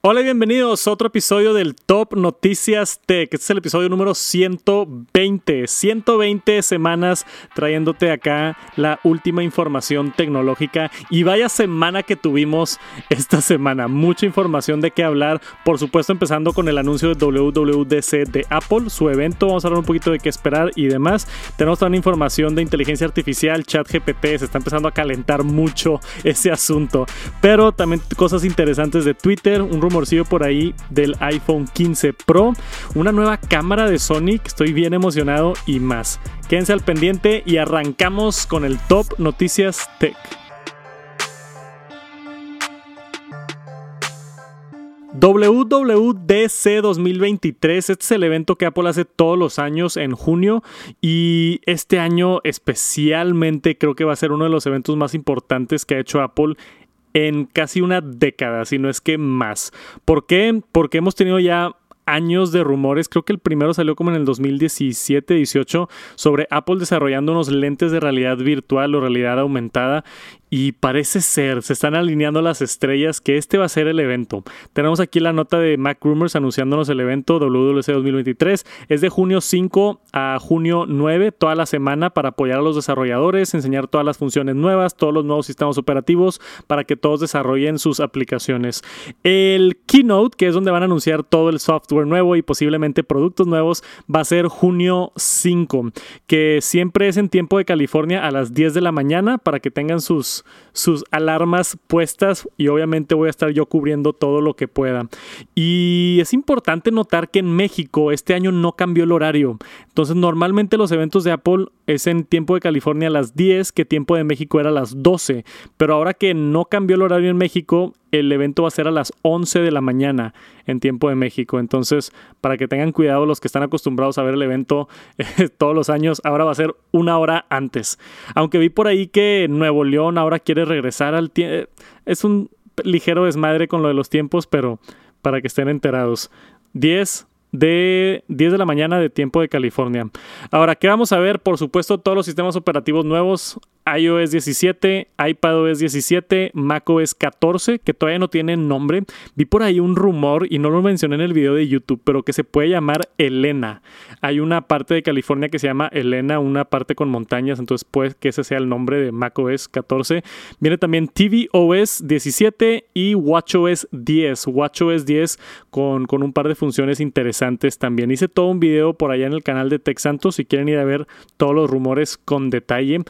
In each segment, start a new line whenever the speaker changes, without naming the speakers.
Hola y bienvenidos a otro episodio del Top Noticias Tech. Este es el episodio número 120. 120 semanas trayéndote acá la última información tecnológica. Y vaya semana que tuvimos esta semana. Mucha información de qué hablar. Por supuesto, empezando con el anuncio de WWDC de Apple, su evento. Vamos a hablar un poquito de qué esperar y demás. Tenemos también información de inteligencia artificial, chat GPT. Se está empezando a calentar mucho ese asunto. Pero también cosas interesantes de Twitter. Un rumorcillo por ahí del iPhone 15 Pro, una nueva cámara de Sony, estoy bien emocionado y más. Quédense al pendiente y arrancamos con el Top Noticias Tech. WWDC 2023, este es el evento que Apple hace todos los años en junio y este año especialmente creo que va a ser uno de los eventos más importantes que ha hecho Apple en casi una década, si no es que más. ¿Por qué? Porque hemos tenido ya años de rumores, creo que el primero salió como en el 2017-18 sobre Apple desarrollando unos lentes de realidad virtual o realidad aumentada y parece ser, se están alineando las estrellas que este va a ser el evento. Tenemos aquí la nota de Mac Rumors anunciándonos el evento WWDC 2023. Es de junio 5 a junio 9, toda la semana para apoyar a los desarrolladores, enseñar todas las funciones nuevas, todos los nuevos sistemas operativos para que todos desarrollen sus aplicaciones. El keynote, que es donde van a anunciar todo el software nuevo y posiblemente productos nuevos, va a ser junio 5, que siempre es en tiempo de California a las 10 de la mañana para que tengan sus sus, alarmas puestas y obviamente voy a estar yo cubriendo todo lo que pueda. Y es importante notar que en México este año no cambió el horario. Entonces normalmente los eventos de Apple es en tiempo de California a las 10, que tiempo de México era a las 12. Pero ahora que no cambió el horario en México, el evento va a ser a las 11 de la mañana en tiempo de México. Entonces, para que tengan cuidado los que están acostumbrados a ver el evento todos los años, ahora va a ser una hora antes. Aunque vi por ahí que Nuevo León ahora quiere regresar al tiempo. Es un ligero desmadre con lo de los tiempos, pero para que estén enterados. 10 de 10 de la mañana de tiempo de California. Ahora, ¿qué vamos a ver? Por supuesto, todos los sistemas operativos nuevos iOS 17, iPadOS 17, macOS 14, que todavía no tienen nombre. Vi por ahí un rumor, y no lo mencioné en el video de YouTube, pero que se puede llamar Elena. Hay una parte de California que se llama Elena, una parte con montañas, entonces puede que ese sea el nombre de macOS 14. Viene también tvOS 17 y watchOS 10. watchOS 10 con, con un par de funciones interesantes también. Hice todo un video por allá en el canal de Tech Santos si quieren ir a ver todos los rumores con detalle.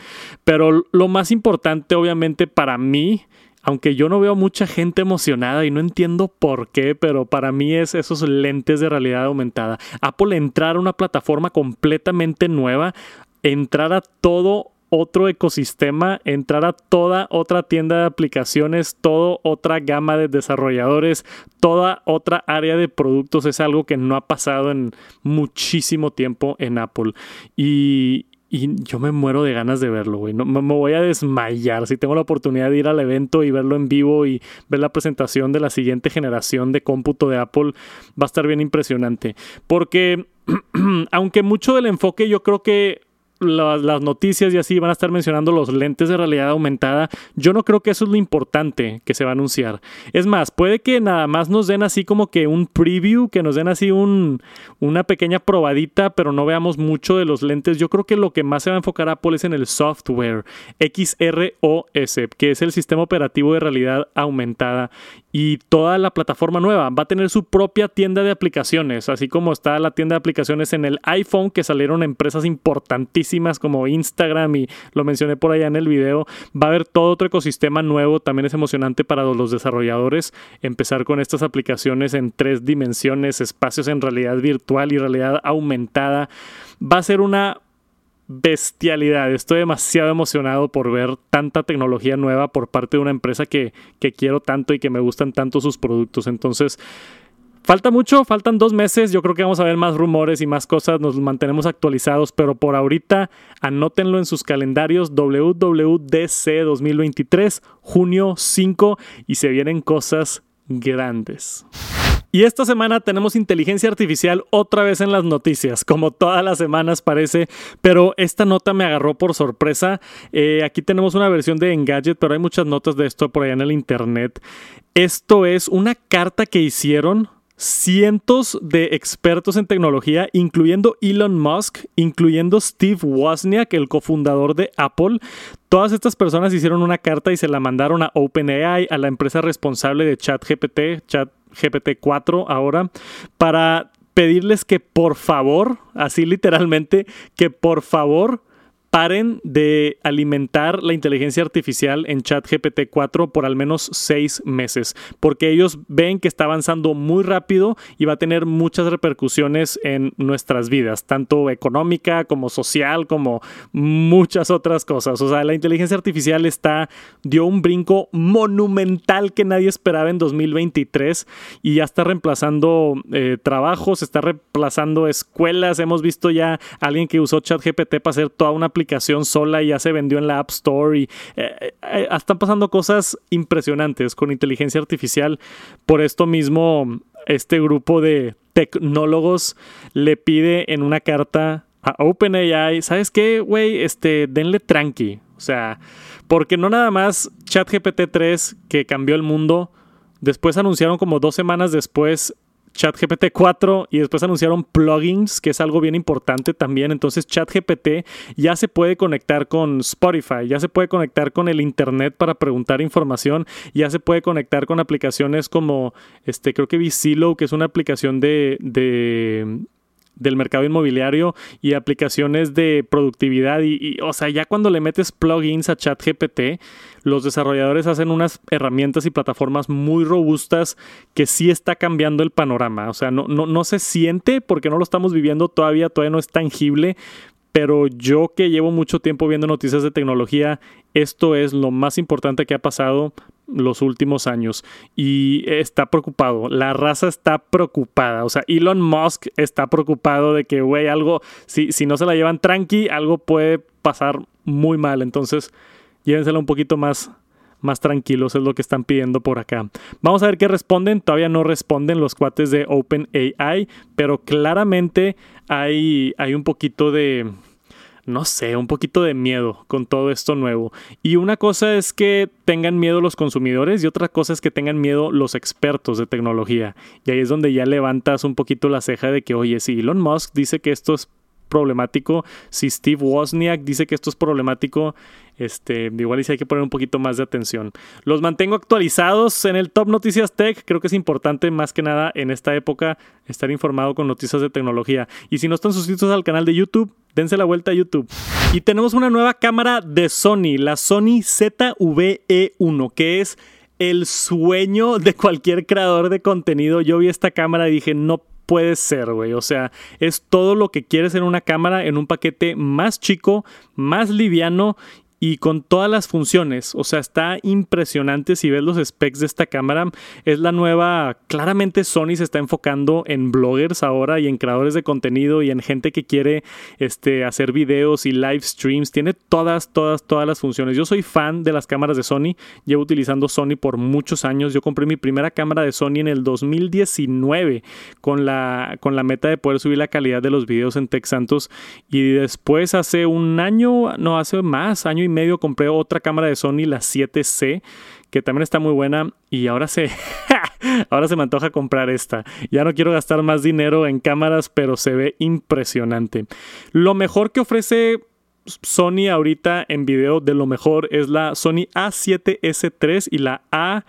Pero lo más importante, obviamente, para mí, aunque yo no veo mucha gente emocionada y no entiendo por qué, pero para mí es esos lentes de realidad aumentada. Apple entrar a una plataforma completamente nueva, entrar a todo otro ecosistema, entrar a toda otra tienda de aplicaciones, toda otra gama de desarrolladores, toda otra área de productos es algo que no ha pasado en muchísimo tiempo en Apple. Y, y yo me muero de ganas de verlo, güey. No, me, voy a desmayar. Si tengo la oportunidad de ir al evento y verlo en vivo y ver la presentación de la siguiente generación de cómputo de Apple, va a estar bien impresionante. Porque, aunque mucho del enfoque yo creo que las noticias y así van a estar mencionando los lentes de realidad aumentada. Yo no creo que eso es lo importante que se va a anunciar. Es más, puede que nada más nos den así como que un preview, que nos den así un, una pequeña probadita, pero no veamos mucho de los lentes. Yo creo que lo que más se va a enfocar Apple es en el software XROS, que es el sistema operativo de realidad aumentada y toda la plataforma nueva va a tener su propia tienda de aplicaciones, así como está la tienda de aplicaciones en el iPhone que salieron empresas importantísimas como Instagram y lo mencioné por allá en el video, va a haber todo otro ecosistema nuevo, también es emocionante para los desarrolladores empezar con estas aplicaciones en tres dimensiones, espacios en realidad virtual y realidad aumentada. Va a ser una bestialidad. Estoy demasiado emocionado por ver tanta tecnología nueva por parte de una empresa que, que quiero tanto y que me gustan tanto sus productos. Entonces, Falta mucho, faltan dos meses, yo creo que vamos a ver más rumores y más cosas, nos mantenemos actualizados, pero por ahorita anótenlo en sus calendarios WWDC 2023, junio 5, y se vienen cosas grandes. Y esta semana tenemos inteligencia artificial otra vez en las noticias, como todas las semanas parece, pero esta nota me agarró por sorpresa. Eh, aquí tenemos una versión de Engadget, pero hay muchas notas de esto por allá en el internet. Esto es una carta que hicieron cientos de expertos en tecnología, incluyendo Elon Musk, incluyendo Steve Wozniak, el cofundador de Apple. Todas estas personas hicieron una carta y se la mandaron a OpenAI, a la empresa responsable de ChatGPT, ChatGPT 4 ahora, para pedirles que por favor, así literalmente, que por favor paren de alimentar la inteligencia artificial en ChatGPT 4 por al menos seis meses, porque ellos ven que está avanzando muy rápido y va a tener muchas repercusiones en nuestras vidas, tanto económica como social, como muchas otras cosas. O sea, la inteligencia artificial está, dio un brinco monumental que nadie esperaba en 2023 y ya está reemplazando eh, trabajos, está reemplazando escuelas. Hemos visto ya a alguien que usó ChatGPT para hacer toda una aplicación sola y ya se vendió en la App Store y eh, eh, están pasando cosas impresionantes con inteligencia artificial. Por esto mismo, este grupo de tecnólogos le pide en una carta a OpenAI, ¿sabes qué, güey? Este, denle tranqui. O sea, porque no nada más ChatGPT 3 que cambió el mundo, después anunciaron como dos semanas después ChatGPT 4 y después anunciaron plugins, que es algo bien importante también. Entonces ChatGPT ya se puede conectar con Spotify, ya se puede conectar con el Internet para preguntar información, ya se puede conectar con aplicaciones como, este, creo que Visilo, que es una aplicación de, de del mercado inmobiliario y aplicaciones de productividad y, o sea, ya cuando le metes plugins a ChatGPT, los desarrolladores hacen unas herramientas y plataformas muy robustas que sí está cambiando el panorama. O sea, no, no, no se siente porque no lo estamos viviendo todavía, todavía no es tangible, pero yo que llevo mucho tiempo viendo noticias de tecnología, esto es lo más importante que ha pasado los últimos años. Y está preocupado, la raza está preocupada, o sea, Elon Musk está preocupado de que, güey, algo, si, si no se la llevan tranqui, algo puede pasar muy mal, entonces llévensela un poquito más más tranquilos, es lo que están pidiendo por acá. Vamos a ver qué responden. Todavía no responden los cuates de OpenAI, pero claramente hay, hay un poquito de, no sé, un poquito de miedo con todo esto nuevo. Y una cosa es que tengan miedo los consumidores y otra cosa es que tengan miedo los expertos de tecnología. Y ahí es donde ya levantas un poquito la ceja de que, oye, si Elon Musk dice que esto es problemático, si Steve Wozniak dice que esto es problemático, este, igual sí hay que poner un poquito más de atención. Los mantengo actualizados en el Top Noticias Tech. Creo que es importante más que nada en esta época estar informado con noticias de tecnología. Y si no están suscritos al canal de YouTube, dense la vuelta a YouTube. Y tenemos una nueva cámara de Sony, la Sony ZV-E1, que es el sueño de cualquier creador de contenido. Yo vi esta cámara y dije, no puede ser, güey. O sea, es todo lo que quieres en una cámara en un paquete más chico, más liviano y con todas las funciones. O sea, está impresionante si ves los specs de esta cámara. Es la nueva, claramente Sony se está enfocando en bloggers ahora y en creadores de contenido y en gente que quiere este, hacer videos y live streams. Tiene todas, todas, todas las funciones. Yo soy fan de las cámaras de Sony. Llevo utilizando Sony por muchos años. Yo compré mi primera cámara de Sony en el 2019 con la, con la meta de poder subir la calidad de los videos en Tech Santos. Y después hace un año, no, hace más, año y medio compré otra cámara de Sony, la 7C, que también está muy buena y ahora se ahora se me antoja comprar esta. Ya no quiero gastar más dinero en cámaras, pero se ve impresionante. Lo mejor que ofrece Sony ahorita en video de lo mejor es la Sony A7S3 y la A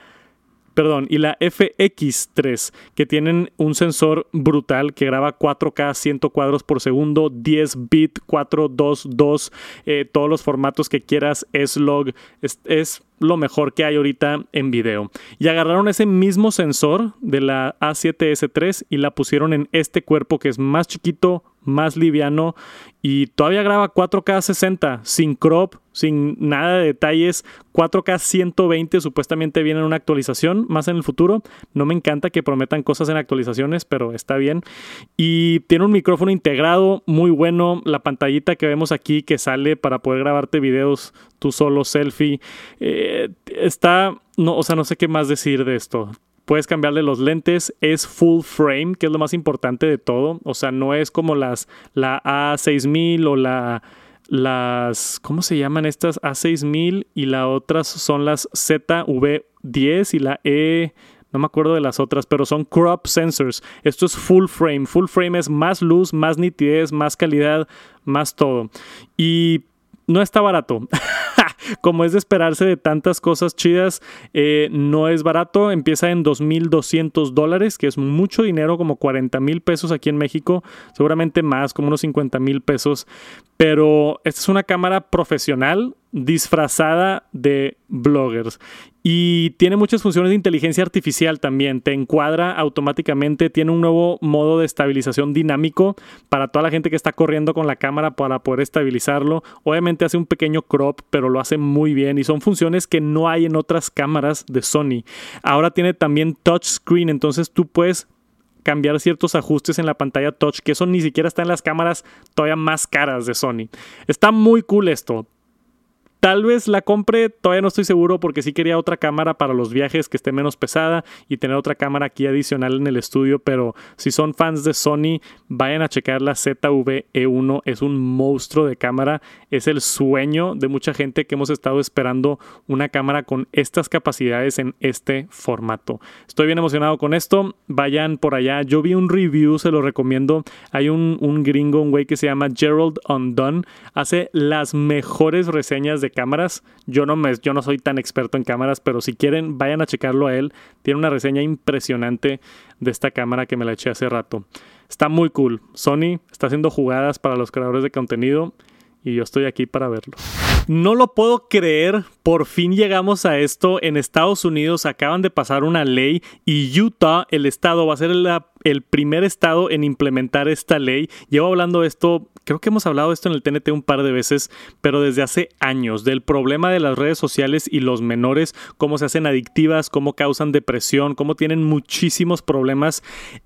perdón, y la FX3, que tienen un sensor brutal que graba 4K 100 cuadros por segundo, 10 bit, 422, eh, todos los formatos que quieras, S-Log, es, es lo mejor que hay ahorita en video. Y agarraron ese mismo sensor de la A7S3 y la pusieron en este cuerpo que es más chiquito, más liviano y todavía graba 4K 60 sin crop, sin nada de detalles. 4K 120 supuestamente viene en una actualización más en el futuro. No me encanta que prometan cosas en actualizaciones, pero está bien. Y tiene un micrófono integrado muy bueno. La pantallita que vemos aquí que sale para poder grabarte videos tú solo, selfie. Eh, está, no, o sea, no sé qué más decir de esto puedes cambiarle los lentes, es full frame, que es lo más importante de todo, o sea, no es como las la A6000 o la las ¿cómo se llaman estas A6000 y las otras son las ZV10 y la E no me acuerdo de las otras, pero son crop sensors. Esto es full frame. Full frame es más luz, más nitidez, más calidad, más todo. Y no está barato. Como es de esperarse de tantas cosas chidas, eh, no es barato. Empieza en 2.200 dólares, que es mucho dinero, como 40 mil pesos aquí en México. Seguramente más, como unos 50 mil pesos. Pero esta es una cámara profesional disfrazada de bloggers. Y tiene muchas funciones de inteligencia artificial también. Te encuadra automáticamente. Tiene un nuevo modo de estabilización dinámico para toda la gente que está corriendo con la cámara para poder estabilizarlo. Obviamente hace un pequeño crop, pero lo hace muy bien. Y son funciones que no hay en otras cámaras de Sony. Ahora tiene también touchscreen. Entonces tú puedes cambiar ciertos ajustes en la pantalla touch, que eso ni siquiera está en las cámaras todavía más caras de Sony. Está muy cool esto. Tal vez la compre, todavía no estoy seguro porque sí quería otra cámara para los viajes que esté menos pesada y tener otra cámara aquí adicional en el estudio, pero si son fans de Sony, vayan a checar la ZV-E1, es un monstruo de cámara, es el sueño de mucha gente que hemos estado esperando una cámara con estas capacidades en este formato. Estoy bien emocionado con esto, vayan por allá, yo vi un review, se lo recomiendo, hay un, un gringo, un güey que se llama Gerald Undone, hace las mejores reseñas cámaras. Yo no, me, yo no soy tan experto en cámaras, pero si quieren, vayan a checarlo a él. Tiene una reseña impresionante de esta cámara que me la eché hace rato. Está muy cool. Sony está haciendo jugadas para los creadores de contenido y yo estoy aquí para verlo. No lo puedo creer, por fin llegamos a esto. En Estados Unidos acaban de pasar una ley y Utah, el estado, va a ser el primer estado en implementar esta ley. Llevo hablando de esto, creo que hemos hablado de esto en el TNT un par de veces, pero desde hace años, del problema de las redes sociales y los menores, cómo se hacen adictivas, cómo causan depresión, cómo tienen muchísimos problemas.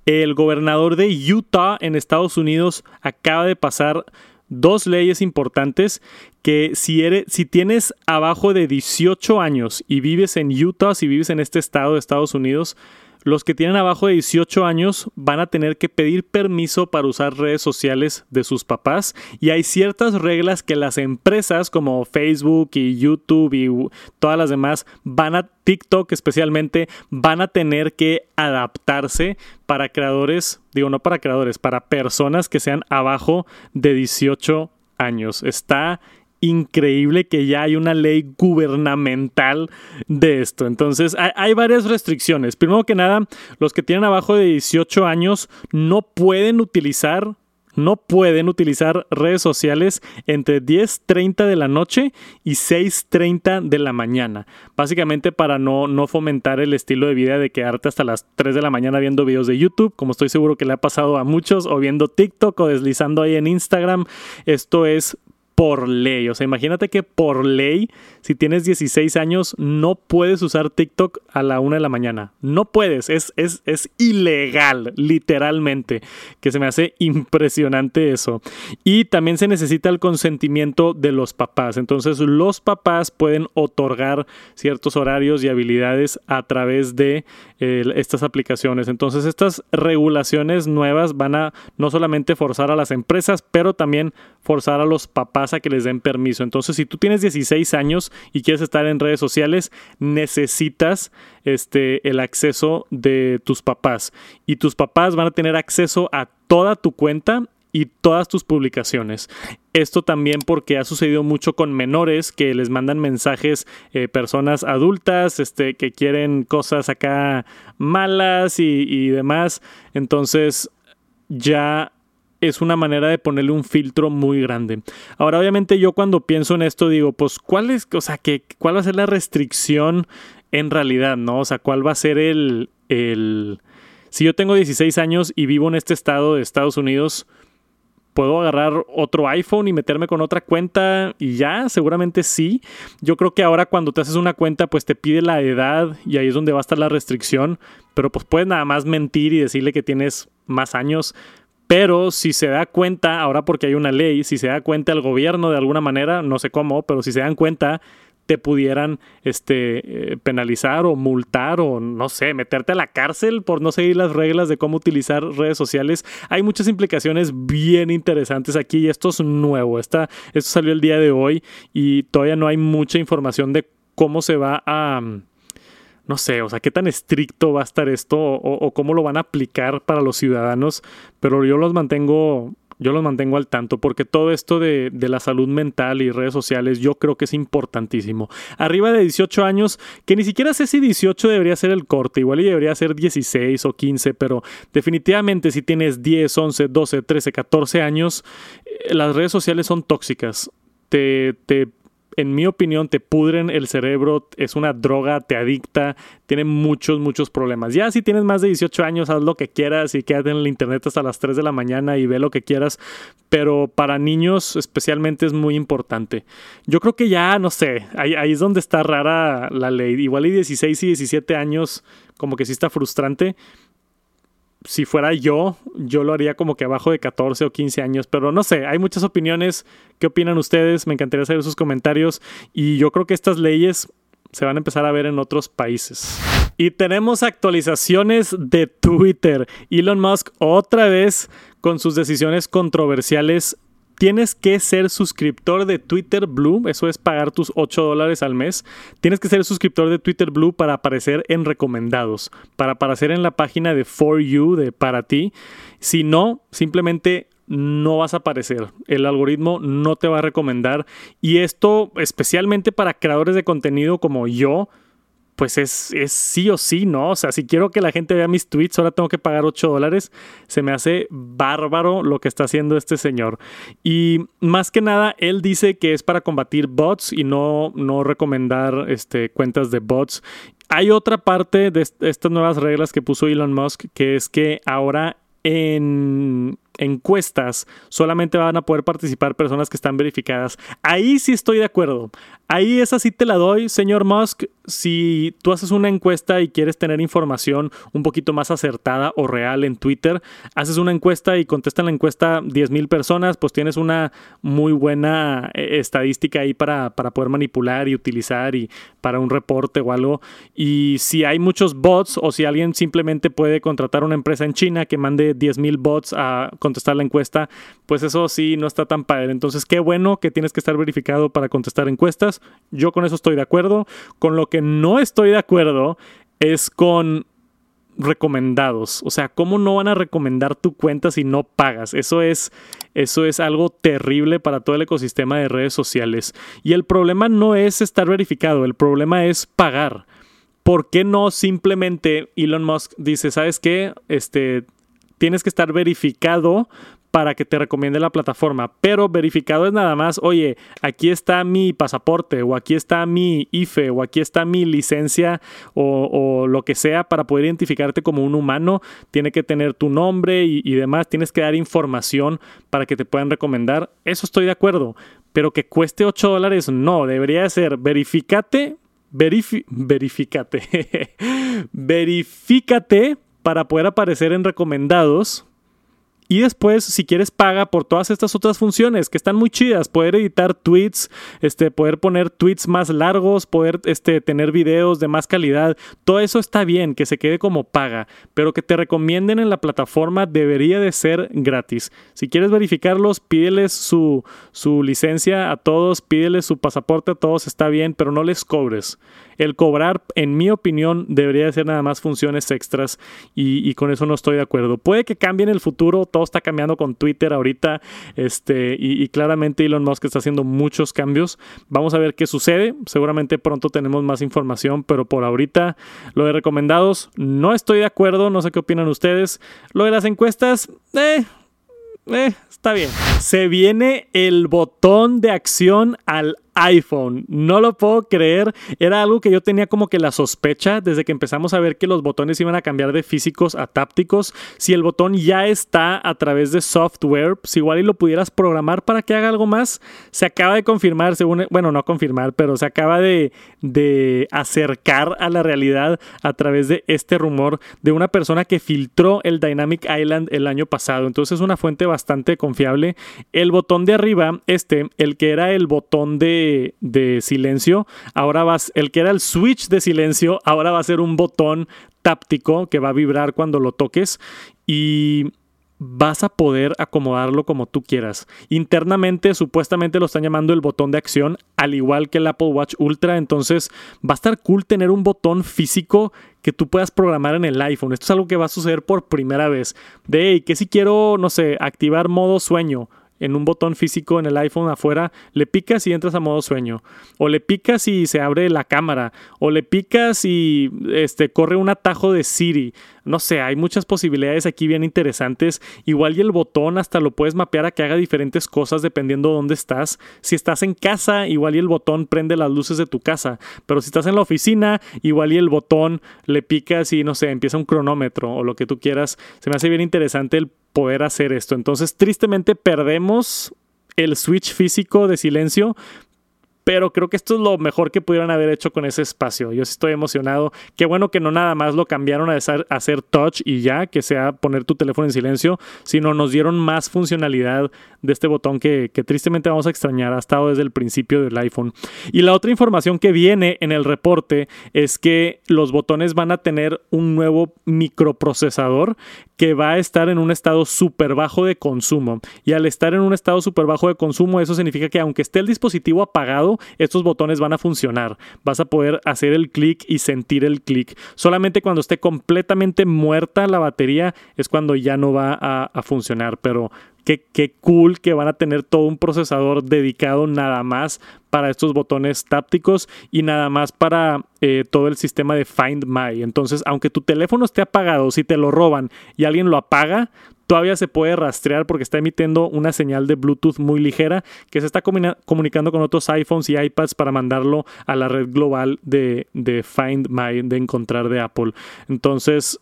El gobernador de Utah en Estados Unidos acaba de pasar dos leyes importantes que si, eres, si tienes abajo de 18 años y vives en Utah, si vives en este estado de Estados Unidos, los que tienen abajo de 18 años van a tener que pedir permiso para usar redes sociales de sus papás y hay ciertas reglas que las empresas como Facebook y YouTube y todas las demás van a TikTok especialmente van a tener que adaptarse para creadores, digo no para creadores, para personas que sean abajo de 18 años. Está increíble que ya hay una ley gubernamental de esto. Entonces, hay, varias restricciones. Primero que nada, los que tienen abajo de 18 años no pueden utilizar no pueden utilizar redes sociales entre 10.30 de la noche y 6.30 de la mañana. Básicamente para no, no fomentar el estilo de vida de quedarte hasta las 3 de la mañana viendo videos de YouTube, como estoy seguro que le ha pasado a muchos, o viendo TikTok o deslizando ahí en Instagram. Esto es por ley. O sea, imagínate que por ley, si tienes 16 años, no puedes usar TikTok a la una de la mañana. No puedes, es, es, es ilegal, literalmente. Que se me hace impresionante eso. Y también se necesita el consentimiento de los papás. Entonces, los papás pueden otorgar ciertos horarios y habilidades a través de estas aplicaciones. Entonces, estas regulaciones nuevas van a no solamente forzar a las empresas, pero también forzar a los papás a que les den permiso. Entonces, si tú tienes 16 años y quieres estar en redes sociales, necesitas este, el acceso de tus papás. Y tus papás van a tener acceso a toda tu cuenta y todas tus publicaciones. Esto también porque ha sucedido mucho con menores que les mandan mensajes eh, personas adultas este, que quieren cosas acá malas y, y demás. Entonces ya es una manera de ponerle un filtro muy grande. Ahora, obviamente, yo cuando pienso en esto digo, pues, ¿cuál es, o sea, que, cuál va a ser la restricción en realidad, no? O sea, ¿cuál va a ser el, el... Si yo tengo 16 años y vivo en este estado de Estados Unidos, ¿Puedo agarrar otro iPhone y meterme con otra cuenta y ya? Seguramente sí. Yo creo que ahora cuando te haces una cuenta pues te pide la edad y ahí es donde va a estar la restricción. Pero pues puedes nada más mentir y decirle que tienes más años. Pero si se da cuenta, ahora porque hay una ley, si se da cuenta el gobierno de alguna manera, no sé cómo, pero si se dan cuenta, te pudieran este, eh, penalizar o multar o no sé, meterte a la cárcel por no seguir las reglas de cómo utilizar redes sociales. Hay muchas implicaciones bien interesantes aquí y esto es nuevo. esto salió el día de hoy y todavía no hay mucha información de cómo se va a no sé, o sea, qué tan estricto va a estar esto o, cómo lo van a aplicar para los ciudadanos, pero yo los mantengo, yo los mantengo al tanto porque todo esto de, de, la salud mental y redes sociales yo creo que es importantísimo. Arriba de 18 años, que ni siquiera sé si 18 debería ser el corte, igual y debería ser 16 o 15, pero definitivamente si tienes 10, 11, 12, 13, 14 años, eh, las redes sociales son tóxicas. Te, te en mi opinión, te pudren el cerebro, es una droga, te adicta, tiene muchos, muchos problemas. Ya si tienes más de 18 años, haz lo que quieras y quédate en el internet hasta las 3 de la mañana y ve lo que quieras, pero para niños especialmente es muy importante. Yo creo que ya, no sé, ahí, ahí es donde está rara la ley. Igual y 16 y 17 años, como que sí está frustrante si fuera yo, yo lo haría como que abajo de 14 o 15 años, pero no sé, hay muchas opiniones. ¿Qué opinan ustedes? Me encantaría saber sus comentarios y yo creo que estas leyes se van a empezar a ver en otros países. Y tenemos actualizaciones de Twitter. Elon Musk otra vez con sus decisiones controversiales tienes que ser suscriptor de Twitter Blue, eso es pagar tus 8 dólares al mes. Tienes que ser suscriptor de Twitter Blue para aparecer en recomendados, para aparecer en la página de For You, de para ti. Si no, simplemente no vas a aparecer. El algoritmo no te va a recomendar. Y esto especialmente para creadores de contenido como yo, pues es, es, sí o sí, ¿no? O sea, si quiero que la gente vea mis tweets, ahora tengo que pagar 8 dólares. Se me hace bárbaro lo que está haciendo este señor. Y más que nada, él dice que es para combatir bots y no, no recomendar este, cuentas de bots. Hay otra parte de estas nuevas reglas que puso Elon Musk, que es que ahora en encuestas solamente van a poder participar personas que están verificadas. Ahí sí estoy de acuerdo. Ahí esa sí te la doy, señor Musk. Si tú haces una encuesta y quieres tener información un poquito más acertada o real en Twitter, haces una encuesta y contestan la encuesta 10.000 personas, pues tienes una muy buena eh, estadística ahí para, para poder manipular y utilizar y para un reporte o algo. Y si hay muchos bots o si alguien simplemente puede contratar una empresa en China que mande 10.000 bots a contestar la encuesta, pues eso sí no está tan padre. Entonces, qué bueno que tienes que estar verificado para contestar encuestas. Yo con eso estoy de acuerdo. Con lo que no estoy de acuerdo es con recomendados. O sea, ¿cómo no van a recomendar tu cuenta si no pagas? Eso es, eso es algo terrible para todo el ecosistema de redes sociales. Y el problema no es estar verificado, el problema es pagar. ¿Por qué no simplemente Elon Musk dice, ¿sabes qué? Este, tienes que estar verificado para que te recomiende la plataforma. Pero verificado es nada más, oye, aquí está mi pasaporte o aquí está mi IFE o aquí está mi licencia o, lo que sea para poder identificarte como un humano. Tiene que tener tu nombre y, demás. Tienes que dar información para que te puedan recomendar. Eso estoy de acuerdo. Pero que cueste 8 dólares, no. Debería ser verificate, verificate, verifícate para poder aparecer en recomendados. Y después, si quieres, paga por todas estas otras funciones que están muy chidas. Poder editar tweets, este, poder poner tweets más largos, poder este, tener videos de más calidad. Todo eso está bien, que se quede como paga. Pero que te recomienden en la plataforma debería de ser gratis. Si quieres verificarlos, pídeles su, su licencia a todos, pídeles su pasaporte a todos, está bien, pero no les cobres. El cobrar, en mi opinión, debería ser nada más funciones extras y, con eso no estoy de acuerdo. Puede que cambie en el futuro, todo está cambiando con Twitter ahorita este, y, claramente Elon Musk está haciendo muchos cambios. Vamos a ver qué sucede. Seguramente pronto tenemos más información, pero por ahorita lo de recomendados no estoy de acuerdo, no sé qué opinan ustedes. Lo de las encuestas, eh, eh, está bien. Se viene el botón de acción al iPhone. No lo puedo creer. Era algo que yo tenía como que la sospecha desde que empezamos a ver que los botones iban a cambiar de físicos a tápticos. Si el botón ya está a través de software, si igual y lo pudieras programar para que haga algo más, se acaba de confirmar, según, bueno, no confirmar, pero se acaba de, de acercar a la realidad a través de este rumor de una persona que filtró el Dynamic Island el año pasado. Entonces es una fuente bastante confiable. El botón de arriba, este, el que era el botón de de, silencio, ahora vas, el que era el switch de silencio, ahora va a ser un botón táptico que va a vibrar cuando lo toques y vas a poder acomodarlo como tú quieras. Internamente, supuestamente lo están llamando el botón de acción, al igual que el Apple Watch Ultra. Entonces, va a estar cool tener un botón físico que tú puedas programar en el iPhone. Esto es algo que va a suceder por primera vez. De, que si quiero, no sé, activar modo sueño en un botón físico en el iPhone afuera, le picas y entras a modo sueño. O le picas y se abre la cámara. O le picas y este, corre un atajo de Siri. No sé, hay muchas posibilidades aquí bien interesantes. Igual y el botón hasta lo puedes mapear a que haga diferentes cosas dependiendo de dónde estás. Si estás en casa, igual y el botón prende las luces de tu casa. Pero si estás en la oficina, igual y el botón le picas y no sé, empieza un cronómetro o lo que tú quieras. Se me hace bien interesante el poder hacer esto. Entonces, tristemente perdemos el switch físico de silencio, pero creo que esto es lo mejor que pudieran haber hecho con ese espacio. Yo sí estoy emocionado. Qué bueno que no nada más lo cambiaron a hacer touch y ya, que sea poner tu teléfono en silencio, sino nos dieron más funcionalidad de este botón que, tristemente vamos a extrañar. Ha estado desde el principio del iPhone. Y la otra información que viene en el reporte es que los botones van a tener un nuevo microprocesador que va a estar en un estado súper bajo de consumo. Y al estar en un estado súper bajo de consumo, eso significa que aunque esté el dispositivo apagado, estos botones van a funcionar. Vas a poder hacer el clic y sentir el clic. Solamente cuando esté completamente muerta la batería es cuando ya no va a, funcionar. Pero Qué, qué, cool que van a tener todo un procesador dedicado nada más para estos botones tápticos y nada más para eh, todo el sistema de Find My. Entonces, aunque tu teléfono esté apagado, si te lo roban y alguien lo apaga, todavía se puede rastrear porque está emitiendo una señal de Bluetooth muy ligera que se está comunicando con otros iPhones y iPads para mandarlo a la red global de, de Find My, de encontrar de Apple. Entonces,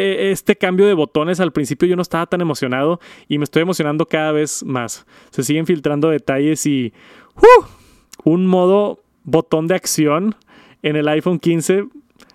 e, este cambio de botones al principio yo no estaba tan emocionado y me estoy emocionando cada vez más. Se siguen filtrando detalles y ¡uh! un modo botón de acción en el iPhone 15.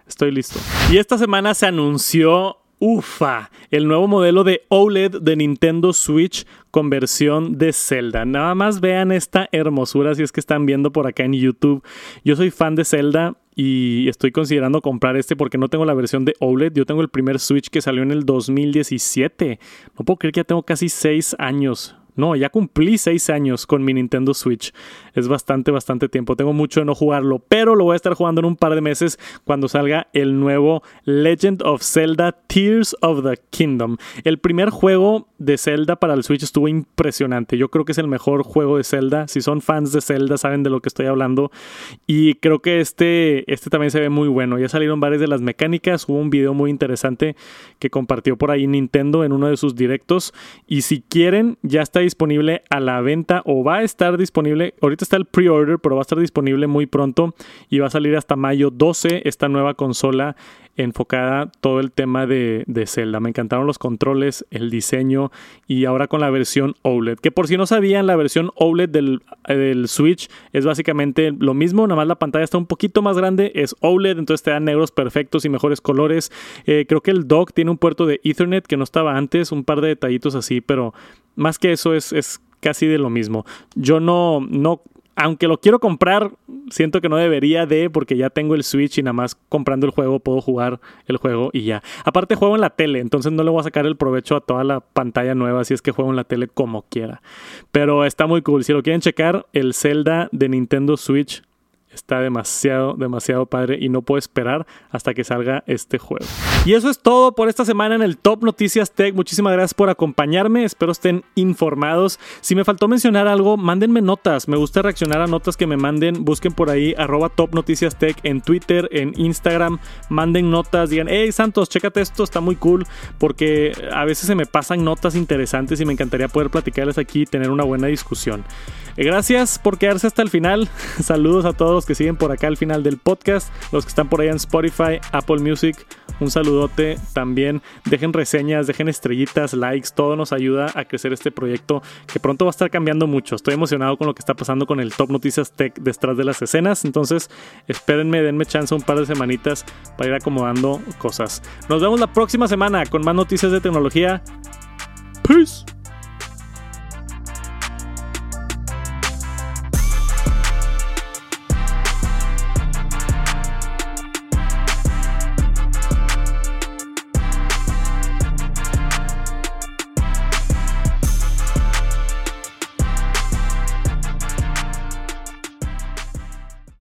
Estoy listo. Y esta semana se anunció UFA, el nuevo modelo de OLED de Nintendo Switch con versión de Zelda. Nada más vean esta hermosura si es que están viendo por acá en YouTube. Yo soy fan de Zelda y estoy considerando comprar este porque no tengo la versión de OLED. Yo tengo el primer Switch que salió en el 2017. No puedo creer que ya tengo casi 6 años no, ya cumplí seis años con mi Nintendo Switch. Es bastante, bastante tiempo. Tengo mucho de no jugarlo, pero lo voy a estar jugando en un par de meses cuando salga el nuevo Legend of Zelda Tears of the Kingdom. El primer juego de Zelda para el Switch estuvo impresionante. Yo creo que es el mejor juego de Zelda. Si son fans de Zelda, saben de lo que estoy hablando. Y creo que este, este también se ve muy bueno. Ya salieron varias de las mecánicas. Hubo un video muy interesante que compartió por ahí Nintendo en uno de sus directos. Y si quieren, ya está disponible a la venta o va a estar disponible, ahorita está el pre-order, pero va a estar disponible muy pronto y va a salir hasta mayo 12 esta nueva consola enfocada todo el tema de, Zelda. Me encantaron los controles, el diseño y ahora con la versión OLED. Que por si no sabían, la versión OLED del, del, Switch es básicamente lo mismo, nada más la pantalla está un poquito más grande, es OLED, entonces te dan negros perfectos y mejores colores. Eh, creo que el dock tiene un puerto de Ethernet que no estaba antes, un par de detallitos así, pero más que eso es, es casi de lo mismo. Yo no, no aunque lo quiero comprar, siento que no debería de, porque ya tengo el Switch y nada más comprando el juego puedo jugar el juego y ya. Aparte juego en la tele, entonces no le voy a sacar el provecho a toda la pantalla nueva si es que juego en la tele como quiera. Pero está muy cool. Si lo quieren checar, el Zelda de Nintendo Switch está demasiado, demasiado padre y no puedo esperar hasta que salga este juego. Y eso es todo por esta semana en el Top Noticias Tech. Muchísimas gracias por acompañarme. Espero estén informados. Si me faltó mencionar algo, mándenme notas. Me gusta reaccionar a notas que me manden. Busquen por ahí arroba Top Noticias Tech en Twitter, en Instagram. Manden notas. Digan, hey Santos, chécate esto, está muy cool. Porque a veces se me pasan notas interesantes y me encantaría poder platicarles aquí y tener una buena discusión. Gracias por quedarse hasta el final. Saludos a todos que siguen por acá al final del podcast, los que están por allá en Spotify, Apple Music. Un saludote también. Dejen reseñas, dejen estrellitas, likes. Todo nos ayuda a crecer este proyecto que pronto va a estar cambiando mucho. Estoy emocionado con lo que está pasando con el Top Noticias Tech detrás de las escenas. Entonces, espérenme, denme chance un par de semanitas para ir acomodando cosas. Nos vemos la próxima semana con más noticias de tecnología. Peace.